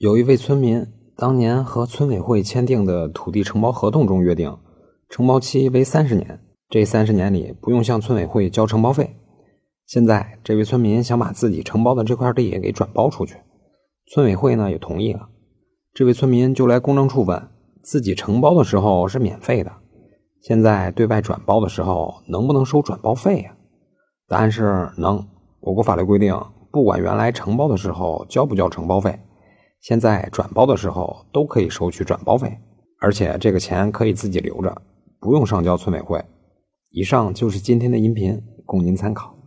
有一位村民当年和村委会签订的土地承包合同中约定，承包期为三十年，这三十年里不用向村委会交承包费。现在这位村民想把自己承包的这块地给转包出去，村委会呢也同意了。这位村民就来公证处问，自己承包的时候是免费的，现在对外转包的时候能不能收转包费呀？答案是能。我国法律规定，不管原来承包的时候交不交承包费。现在转包的时候都可以收取转包费，而且这个钱可以自己留着，不用上交村委会。以上就是今天的音频，供您参考。